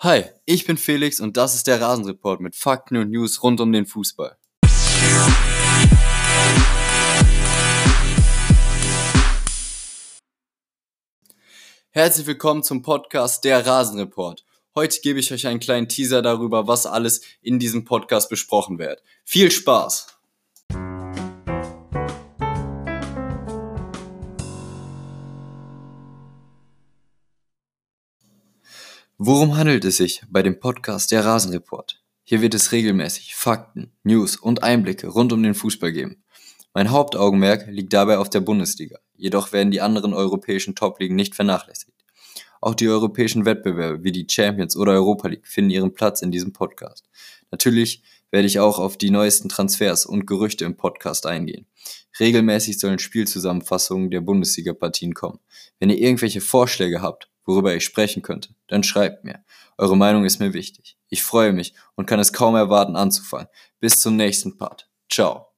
Hi, ich bin Felix und das ist der Rasenreport mit Fakten und News rund um den Fußball. Herzlich willkommen zum Podcast Der Rasenreport. Heute gebe ich euch einen kleinen Teaser darüber, was alles in diesem Podcast besprochen wird. Viel Spaß! Worum handelt es sich bei dem Podcast Der Rasenreport? Hier wird es regelmäßig Fakten, News und Einblicke rund um den Fußball geben. Mein Hauptaugenmerk liegt dabei auf der Bundesliga, jedoch werden die anderen europäischen Top-Ligen nicht vernachlässigt. Auch die europäischen Wettbewerbe wie die Champions oder Europa League finden ihren Platz in diesem Podcast. Natürlich werde ich auch auf die neuesten Transfers und Gerüchte im Podcast eingehen. Regelmäßig sollen Spielzusammenfassungen der Bundesliga-Partien kommen. Wenn ihr irgendwelche Vorschläge habt, worüber ich sprechen könnte, dann schreibt mir. Eure Meinung ist mir wichtig. Ich freue mich und kann es kaum erwarten anzufangen. Bis zum nächsten Part. Ciao.